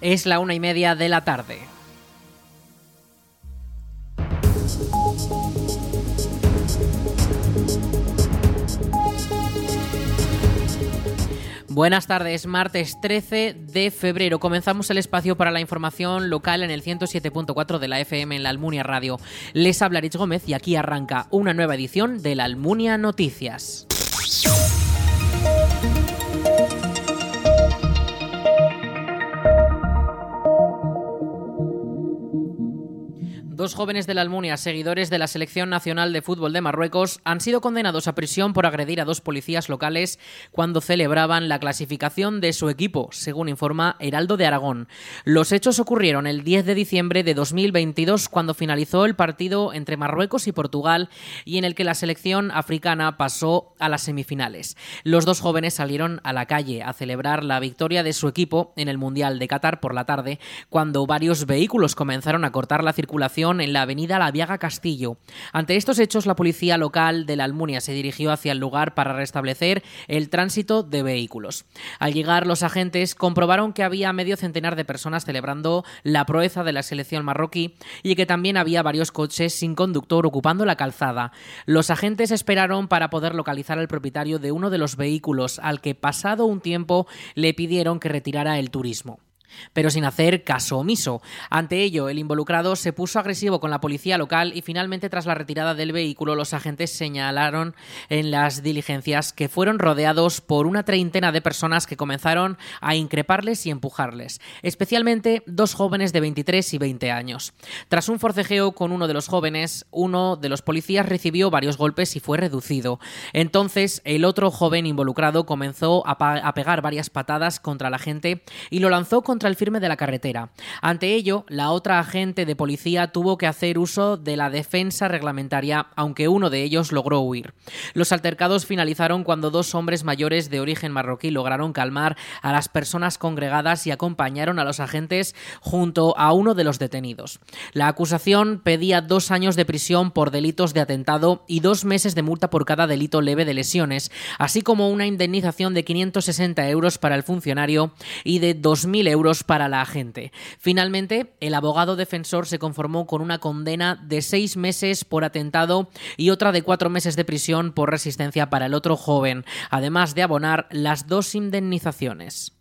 Es la una y media de la tarde. Buenas tardes, martes 13 de febrero. Comenzamos el espacio para la información local en el 107.4 de la FM en la Almunia Radio. Les habla Rich Gómez y aquí arranca una nueva edición de la Almunia Noticias. Dos jóvenes de la Almunia, seguidores de la Selección Nacional de Fútbol de Marruecos, han sido condenados a prisión por agredir a dos policías locales cuando celebraban la clasificación de su equipo, según informa Heraldo de Aragón. Los hechos ocurrieron el 10 de diciembre de 2022, cuando finalizó el partido entre Marruecos y Portugal y en el que la selección africana pasó a las semifinales. Los dos jóvenes salieron a la calle a celebrar la victoria de su equipo en el Mundial de Qatar por la tarde, cuando varios vehículos comenzaron a cortar la circulación en la avenida La Viaga Castillo. Ante estos hechos, la policía local de la Almunia se dirigió hacia el lugar para restablecer el tránsito de vehículos. Al llegar, los agentes comprobaron que había medio centenar de personas celebrando la proeza de la selección marroquí y que también había varios coches sin conductor ocupando la calzada. Los agentes esperaron para poder localizar al propietario de uno de los vehículos, al que pasado un tiempo le pidieron que retirara el turismo pero sin hacer caso omiso. Ante ello, el involucrado se puso agresivo con la policía local y finalmente tras la retirada del vehículo los agentes señalaron en las diligencias que fueron rodeados por una treintena de personas que comenzaron a increparles y empujarles, especialmente dos jóvenes de 23 y 20 años. Tras un forcejeo con uno de los jóvenes, uno de los policías recibió varios golpes y fue reducido. Entonces, el otro joven involucrado comenzó a, pegar varias patadas contra la gente y lo lanzó contra el firme de la carretera. Ante ello, la otra agente de policía tuvo que hacer uso de la defensa reglamentaria, aunque uno de ellos logró huir. Los altercados finalizaron cuando dos hombres mayores de origen marroquí lograron calmar a las personas congregadas y acompañaron a los agentes junto a uno de los detenidos. La acusación pedía dos años de prisión por delitos de atentado y dos meses de multa por cada delito leve de lesiones, así como una indemnización de 560 euros para el funcionario y de 2.000 euros para la agente. Finalmente, el abogado defensor se conformó con una condena de seis meses por atentado y otra de cuatro meses de prisión por resistencia para el otro joven, además de abonar las dos indemnizaciones.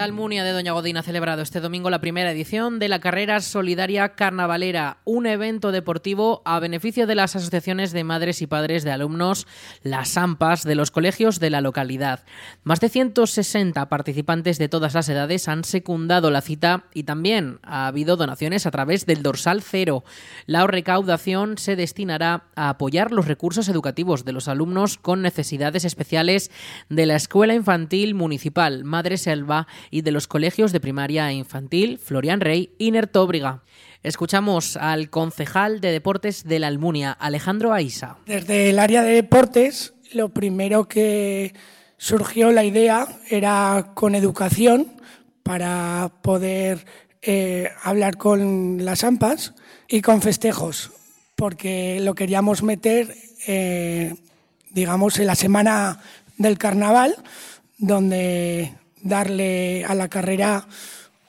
La Almunia de Doña Godín ha celebrado este domingo la primera edición de la carrera solidaria carnavalera, un evento deportivo a beneficio de las asociaciones de madres y padres de alumnos, las AMPAs de los colegios de la localidad. Más de 160 participantes de todas las edades han secundado la cita y también ha habido donaciones a través del dorsal cero. La recaudación se destinará a apoyar los recursos educativos de los alumnos con necesidades especiales de la Escuela Infantil Municipal Madre Selva y de los colegios de primaria e infantil Florian Rey y Nertóbriga. Escuchamos al concejal de deportes de la Almunia, Alejandro Aisa. Desde el área de deportes, lo primero que surgió la idea era con educación para poder eh, hablar con las AMPAs y con festejos, porque lo queríamos meter, eh, digamos, en la semana del carnaval, donde darle a la carrera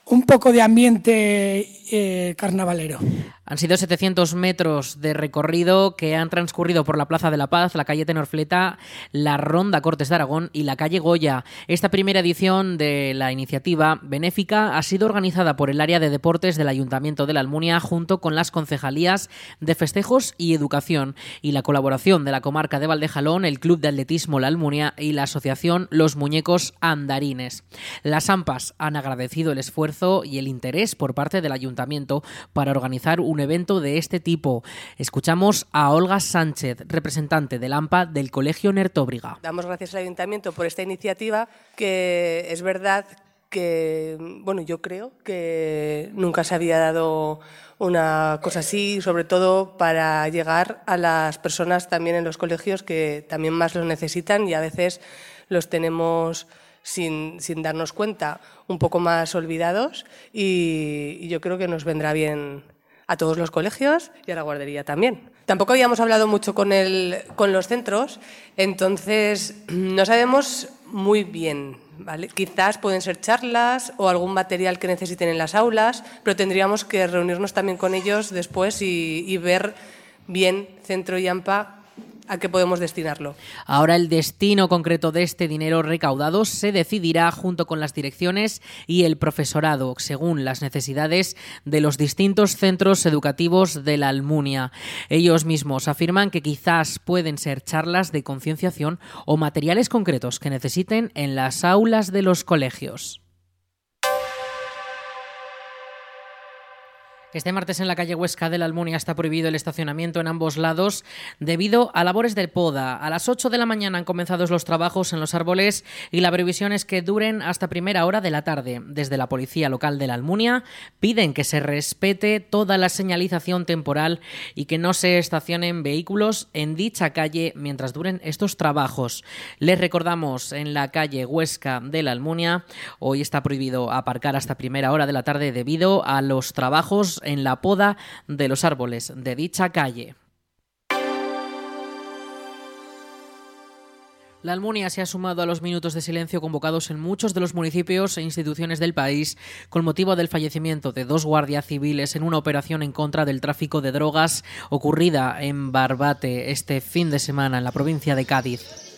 un poco de ambiente eh, carnavalero. Han sido 700 metros de recorrido que han transcurrido por la Plaza de la Paz, la calle Tenorfleta, la Ronda Cortes de Aragón y la calle Goya. Esta primera edición de la iniciativa benéfica ha sido organizada por el área de deportes del Ayuntamiento de la Almunia junto con las concejalías de festejos y educación y la colaboración de la comarca de Valdejalón, el Club de Atletismo La Almunia y la Asociación Los Muñecos Andarines. Las AMPAs han agradecido el esfuerzo y el interés por parte del Ayuntamiento para organizar un un evento de este tipo. Escuchamos a Olga Sánchez, representante del AMPA del Colegio Nertóbriga. Damos gracias al Ayuntamiento por esta iniciativa, que es verdad que, bueno, yo creo que nunca se había dado una cosa así, sobre todo para llegar a las personas también en los colegios que también más lo necesitan y a veces los tenemos sin, sin darnos cuenta un poco más olvidados y, y yo creo que nos vendrá bien a todos los colegios y a la guardería también. Tampoco habíamos hablado mucho con, el, con los centros, entonces no sabemos muy bien. Quizás pueden ser charlas o algún material que necesiten en las aulas, pero tendríamos que reunirnos también con ellos después y, y ver bien Centro y AMPA a qué podemos destinarlo. Ahora el destino concreto de este dinero recaudado se decidirá junto con las direcciones y el profesorado, según las necesidades de los distintos centros educativos de la Almunia. Ellos mismos afirman que quizás pueden ser charlas de concienciación o materiales concretos que necesiten en las aulas de los colegios. Este martes en la calle Huesca de la Almunia está prohibido el estacionamiento en ambos lados debido a labores del poda. A las 8 de la mañana han comenzado los trabajos en los árboles y la previsión es que duren hasta primera hora de la tarde. Desde la policía local de la Almunia piden que se respete toda la señalización temporal y que no se estacionen vehículos en dicha calle mientras duren estos trabajos. Les recordamos en la calle Huesca de la Almunia hoy está prohibido aparcar hasta primera hora de la tarde debido a los trabajos en la poda de los árboles de dicha calle. La Almunia se ha sumado a los minutos de silencio convocados en muchos de los municipios e instituciones del país con motivo del fallecimiento de dos guardias civiles en una operación en contra del tráfico de drogas ocurrida en Barbate este fin de semana en la provincia de Cádiz.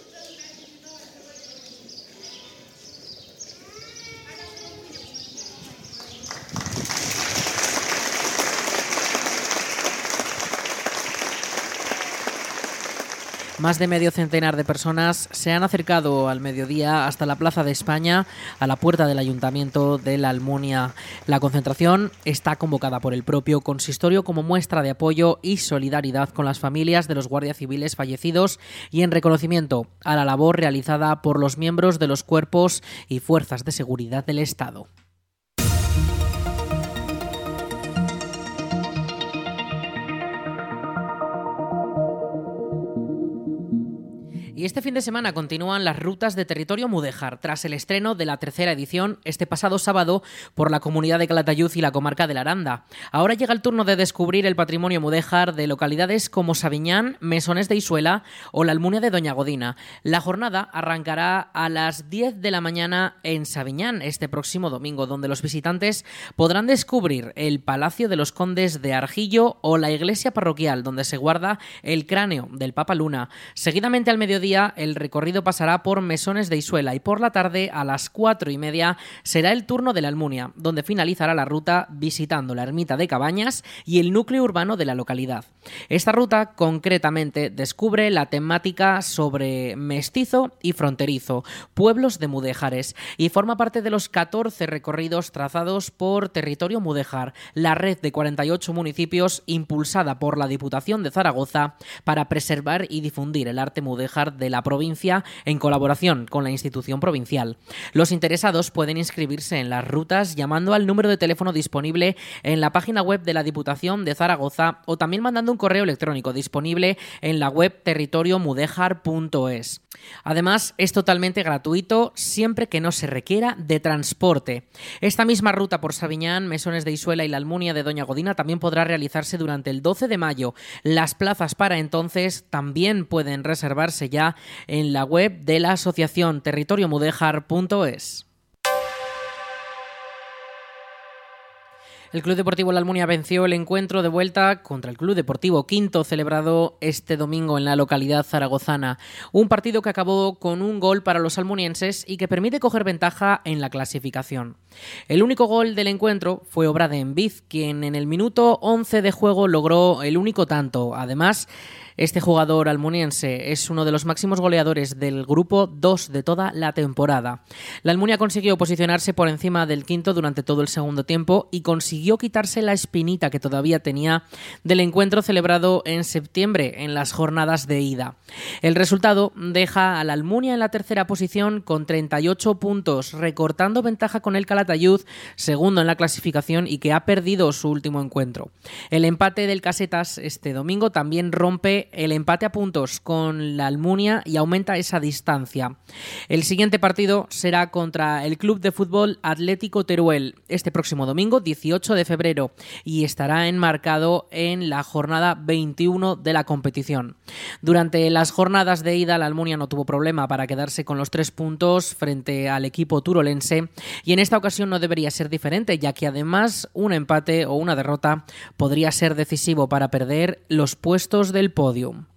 Más de medio centenar de personas se han acercado al mediodía hasta la Plaza de España, a la puerta del Ayuntamiento de la Almunia. La concentración está convocada por el propio consistorio como muestra de apoyo y solidaridad con las familias de los guardias civiles fallecidos y en reconocimiento a la labor realizada por los miembros de los cuerpos y fuerzas de seguridad del Estado. Y este fin de semana continúan las rutas de territorio mudéjar tras el estreno de la tercera edición este pasado sábado por la comunidad de Calatayud y la comarca de la Aranda. Ahora llega el turno de descubrir el patrimonio mudéjar de localidades como Sabiñán, Mesones de Isuela o la Almunia de Doña Godina. La jornada arrancará a las 10 de la mañana en Sabiñán este próximo domingo, donde los visitantes podrán descubrir el Palacio de los Condes de Argillo o la iglesia parroquial donde se guarda el cráneo del Papa Luna. Seguidamente al mediodía el recorrido pasará por Mesones de Isuela y por la tarde a las cuatro y media será el turno de la Almunia, donde finalizará la ruta visitando la ermita de Cabañas y el núcleo urbano de la localidad. Esta ruta concretamente descubre la temática sobre mestizo y fronterizo, pueblos de Mudéjares, y forma parte de los 14 recorridos trazados por Territorio Mudéjar, la red de 48 municipios impulsada por la Diputación de Zaragoza para preservar y difundir el arte mudéjar de la provincia en colaboración con la institución provincial. Los interesados pueden inscribirse en las rutas llamando al número de teléfono disponible en la página web de la Diputación de Zaragoza o también mandando un correo electrónico disponible en la web territoriomudejar.es. Además, es totalmente gratuito siempre que no se requiera de transporte. Esta misma ruta por Sabiñán, Mesones de Isuela y la Almunia de Doña Godina también podrá realizarse durante el 12 de mayo. Las plazas para entonces también pueden reservarse ya en la web de la asociación territoriomudejar.es. El Club Deportivo La Almunia venció el encuentro de vuelta contra el Club Deportivo Quinto celebrado este domingo en la localidad zaragozana. Un partido que acabó con un gol para los almunienses y que permite coger ventaja en la clasificación. El único gol del encuentro fue obra de Enviz, quien en el minuto 11 de juego logró el único tanto. Además, este jugador almuniense es uno de los máximos goleadores del grupo 2 de toda la temporada. La Almunia consiguió posicionarse por encima del quinto durante todo el segundo tiempo y consiguió quitarse la espinita que todavía tenía del encuentro celebrado en septiembre en las jornadas de ida. El resultado deja a la Almunia en la tercera posición con 38 puntos, recortando ventaja con el Calatayud, segundo en la clasificación y que ha perdido su último encuentro. El empate del Casetas este domingo también rompe el empate a puntos con la Almunia y aumenta esa distancia. El siguiente partido será contra el Club de Fútbol Atlético Teruel este próximo domingo, 18 de febrero, y estará enmarcado en la jornada 21 de la competición. Durante las jornadas de ida, la Almunia no tuvo problema para quedarse con los tres puntos frente al equipo turolense, y en esta ocasión no debería ser diferente, ya que además un empate o una derrota podría ser decisivo para perder los puestos del volume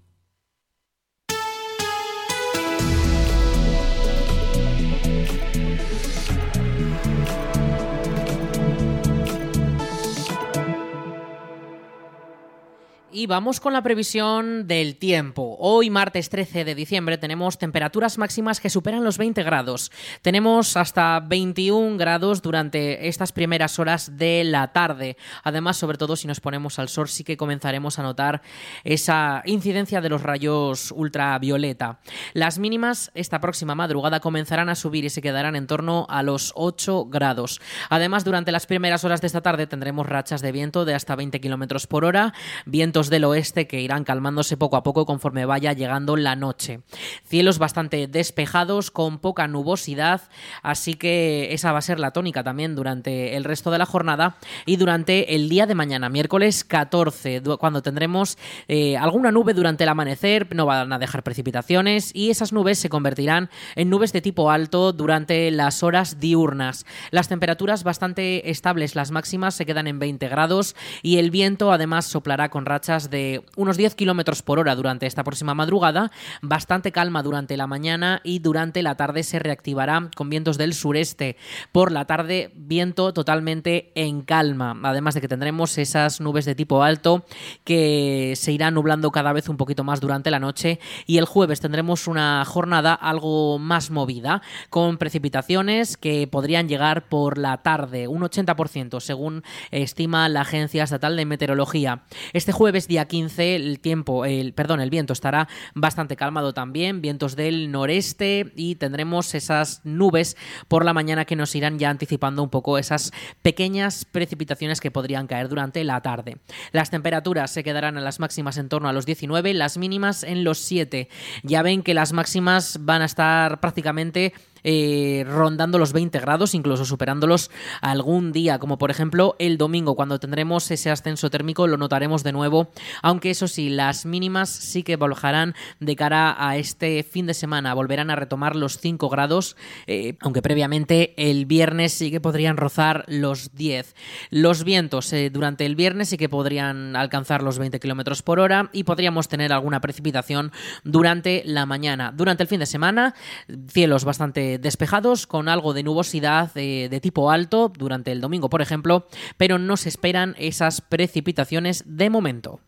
Y vamos con la previsión del tiempo. Hoy, martes 13 de diciembre, tenemos temperaturas máximas que superan los 20 grados. Tenemos hasta 21 grados durante estas primeras horas de la tarde. Además, sobre todo si nos ponemos al sol, sí que comenzaremos a notar esa incidencia de los rayos ultravioleta. Las mínimas esta próxima madrugada comenzarán a subir y se quedarán en torno a los 8 grados. Además, durante las primeras horas de esta tarde tendremos rachas de viento de hasta 20 kilómetros por hora, vientos del oeste que irán calmándose poco a poco conforme vaya llegando la noche. Cielos bastante despejados, con poca nubosidad, así que esa va a ser la tónica también durante el resto de la jornada y durante el día de mañana, miércoles 14, cuando tendremos eh, alguna nube durante el amanecer, no van a dejar precipitaciones y esas nubes se convertirán en nubes de tipo alto durante las horas diurnas. Las temperaturas bastante estables, las máximas se quedan en 20 grados y el viento además soplará con rachas de unos 10 kilómetros por hora durante esta próxima madrugada, bastante calma durante la mañana y durante la tarde se reactivará con vientos del sureste. Por la tarde, viento totalmente en calma, además de que tendremos esas nubes de tipo alto que se irán nublando cada vez un poquito más durante la noche y el jueves tendremos una jornada algo más movida, con precipitaciones que podrían llegar por la tarde, un 80% según estima la Agencia Estatal de Meteorología. Este jueves día 15 el tiempo, el perdón, el viento estará bastante calmado también, vientos del noreste y tendremos esas nubes por la mañana que nos irán ya anticipando un poco esas pequeñas precipitaciones que podrían caer durante la tarde. Las temperaturas se quedarán a las máximas en torno a los 19, las mínimas en los 7. Ya ven que las máximas van a estar prácticamente eh, rondando los 20 grados, incluso superándolos algún día, como por ejemplo el domingo, cuando tendremos ese ascenso térmico, lo notaremos de nuevo, aunque eso sí, las mínimas sí que bajarán de cara a este fin de semana, volverán a retomar los 5 grados, eh, aunque previamente el viernes sí que podrían rozar los 10. Los vientos eh, durante el viernes sí que podrían alcanzar los 20 kilómetros por hora y podríamos tener alguna precipitación durante la mañana. Durante el fin de semana, cielos bastante despejados con algo de nubosidad de tipo alto durante el domingo, por ejemplo, pero no se esperan esas precipitaciones de momento.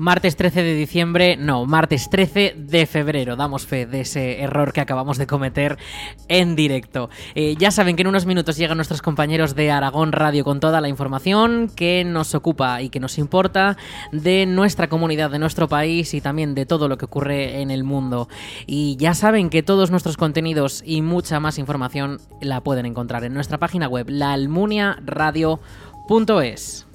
Martes 13 de diciembre, no, martes 13 de febrero. Damos fe de ese error que acabamos de cometer en directo. Eh, ya saben que en unos minutos llegan nuestros compañeros de Aragón Radio con toda la información que nos ocupa y que nos importa de nuestra comunidad, de nuestro país y también de todo lo que ocurre en el mundo. Y ya saben que todos nuestros contenidos y mucha más información la pueden encontrar en nuestra página web, laalmuniaradio.es.